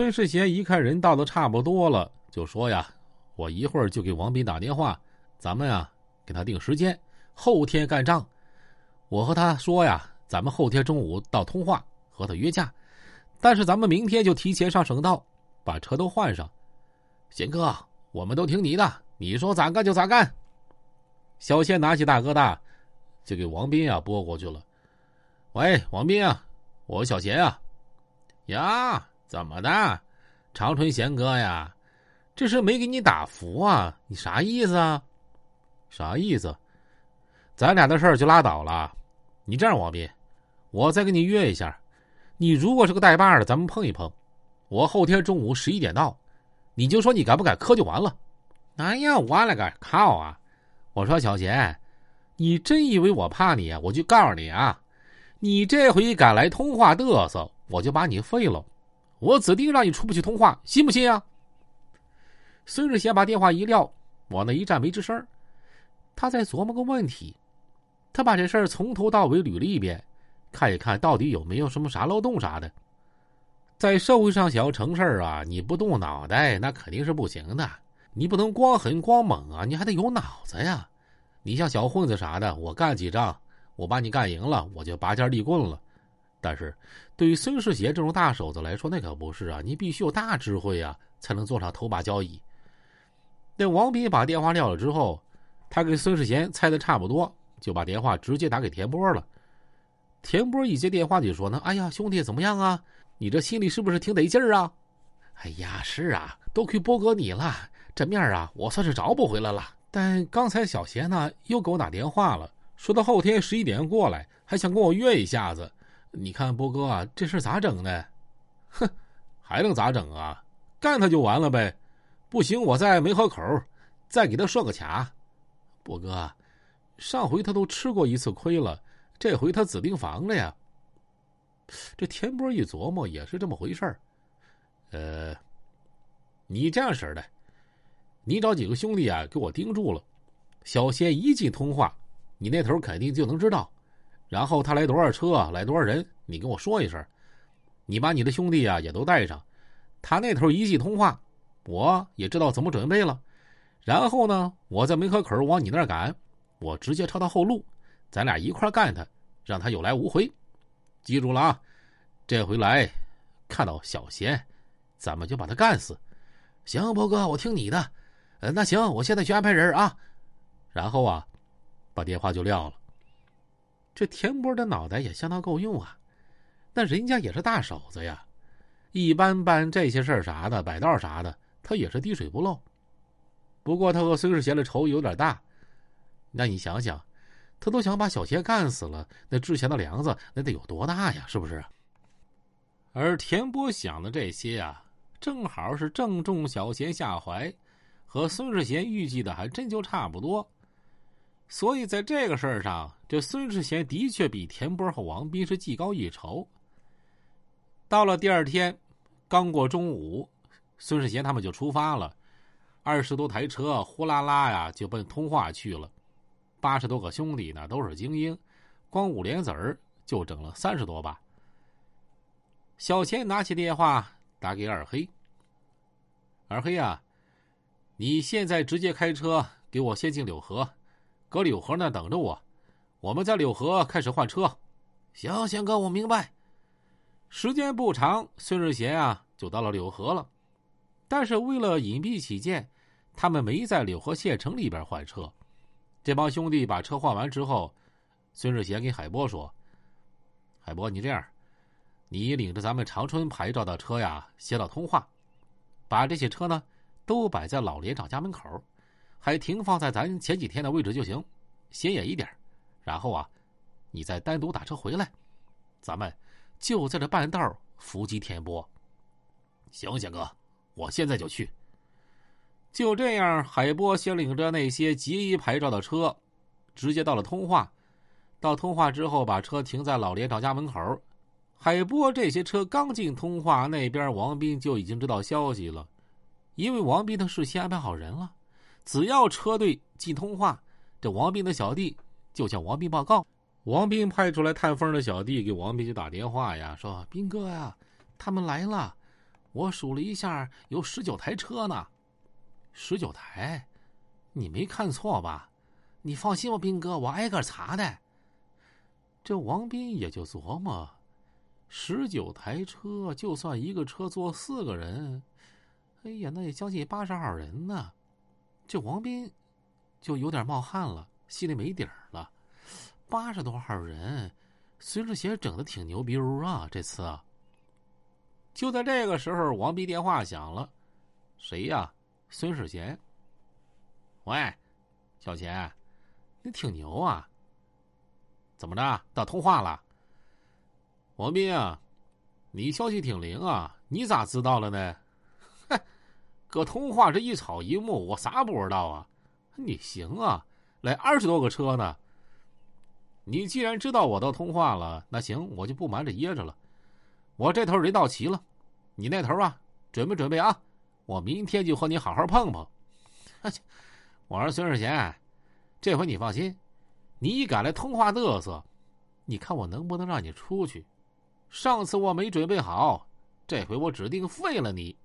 孙世贤一看人到的差不多了，就说呀：“我一会儿就给王斌打电话，咱们呀给他定时间，后天干仗。我和他说呀，咱们后天中午到通化和他约架，但是咱们明天就提前上省道，把车都换上。贤哥，我们都听你的，你说咋干就咋干。”小贤拿起大哥大，就给王斌啊拨过去了。喂，王斌啊，我小贤啊，呀，怎么的？长春贤哥呀，这是没给你打服啊？你啥意思啊？啥意思？咱俩的事儿就拉倒了。你这样，王斌，我再跟你约一下，你如果是个带把的，咱们碰一碰。我后天中午十一点到，你就说你敢不敢磕就完了。哎呀，我勒个靠啊！我说小贤，你真以为我怕你啊？我就告诉你啊，你这回敢来通话嘚瑟，我就把你废了。我指定让你出不去通话，信不信啊？孙志贤把电话一撂，往那一站没吱声。他在琢磨个问题，他把这事儿从头到尾捋了一遍，看一看到底有没有什么啥漏洞啥的。在社会上想要成事儿啊，你不动脑袋那肯定是不行的。你不能光狠光猛啊，你还得有脑子呀！你像小混子啥的，我干几仗，我把你干赢了，我就拔尖立棍了。但是，对于孙世贤这种大手子来说，那可不是啊！你必须有大智慧啊，才能坐上头把交椅。那王斌把电话撂了之后，他跟孙世贤猜的差不多，就把电话直接打给田波了。田波一接电话就说呢：“哎呀，兄弟怎么样啊？你这心里是不是挺得劲儿啊？”“哎呀，是啊，多亏波哥你了。”这面啊，我算是找不回来了。但刚才小贤呢，又给我打电话了，说到后天十一点过来，还想跟我约一下子。你看波哥啊，这事咋整呢？哼，还能咋整啊？干他就完了呗。不行，我在梅河口再给他设个卡。波哥，上回他都吃过一次亏了，这回他指定防了呀。这田波一琢磨，也是这么回事儿。呃，你这样式的。你找几个兄弟啊，给我盯住了。小仙一进通话，你那头肯定就能知道。然后他来多少车，来多少人，你跟我说一声。你把你的兄弟啊也都带上。他那头一进通话，我也知道怎么准备了。然后呢，我在门河口往你那儿赶，我直接抄他后路，咱俩一块干他，让他有来无回。记住了啊，这回来看到小贤，咱们就把他干死。行，波哥，我听你的。呃，那行，我现在去安排人啊，然后啊，把电话就撂了。这田波的脑袋也相当够用啊，那人家也是大手子呀，一般办这些事儿啥的，摆道啥的，他也是滴水不漏。不过他和孙世贤的仇有点大，那你想想，他都想把小贤干死了，那之前的梁子那得有多大呀？是不是？而田波想的这些啊，正好是正中小贤下怀。和孙世贤预计的还真就差不多，所以在这个事儿上，这孙世贤的确比田波和王斌是技高一筹。到了第二天，刚过中午，孙世贤他们就出发了，二十多台车呼啦啦呀就奔通化去了。八十多个兄弟呢都是精英，光五莲子儿就整了三十多把。小钱拿起电话打给二黑，二黑啊。你现在直接开车给我先进柳河，搁柳河那等着我。我们在柳河开始换车。行，贤哥，我明白。时间不长，孙日贤啊就到了柳河了。但是为了隐蔽起见，他们没在柳河县城里边换车。这帮兄弟把车换完之后，孙日贤给海波说：“海波，你这样，你领着咱们长春牌照的车呀，先到通化，把这些车呢。”都摆在老连长家门口，还停放在咱前几天的位置就行，显眼一点。然后啊，你再单独打车回来，咱们就在这半道伏击田波。行，贤哥，我现在就去。就这样，海波先领着那些吉一牌照的车，直接到了通化。到通化之后，把车停在老连长家门口。海波这些车刚进通化，那边王斌就已经知道消息了。因为王斌他事先安排好人了，只要车队进通话，这王斌的小弟就向王斌报告。王斌派出来探风的小弟给王斌就打电话呀，说：“斌哥呀，他们来了，我数了一下，有十九台车呢。十九台，你没看错吧？你放心吧，斌哥，我挨个查的。这王斌也就琢磨：十九台车，就算一个车坐四个人，哎呀，那也将近八十号人呢。这王斌就有点冒汗了，心里没底儿了。八十多号人，孙世贤整的挺牛逼啊！这次啊，就在这个时候，王斌电话响了，谁呀？孙世贤。喂，小贤，你挺牛啊！怎么着？到通话了？王斌啊，你消息挺灵啊！你咋知道了呢？搁通化这一草一木，我啥不知道啊？你行啊，来二十多个车呢。你既然知道我到通话了，那行，我就不瞒着掖着了。我这头人到齐了，你那头啊，准备准备啊，我明天就和你好好碰碰。我说孙世贤，这回你放心，你敢来通话嘚瑟，你看我能不能让你出去？上次我没准备好，这回我指定废了你。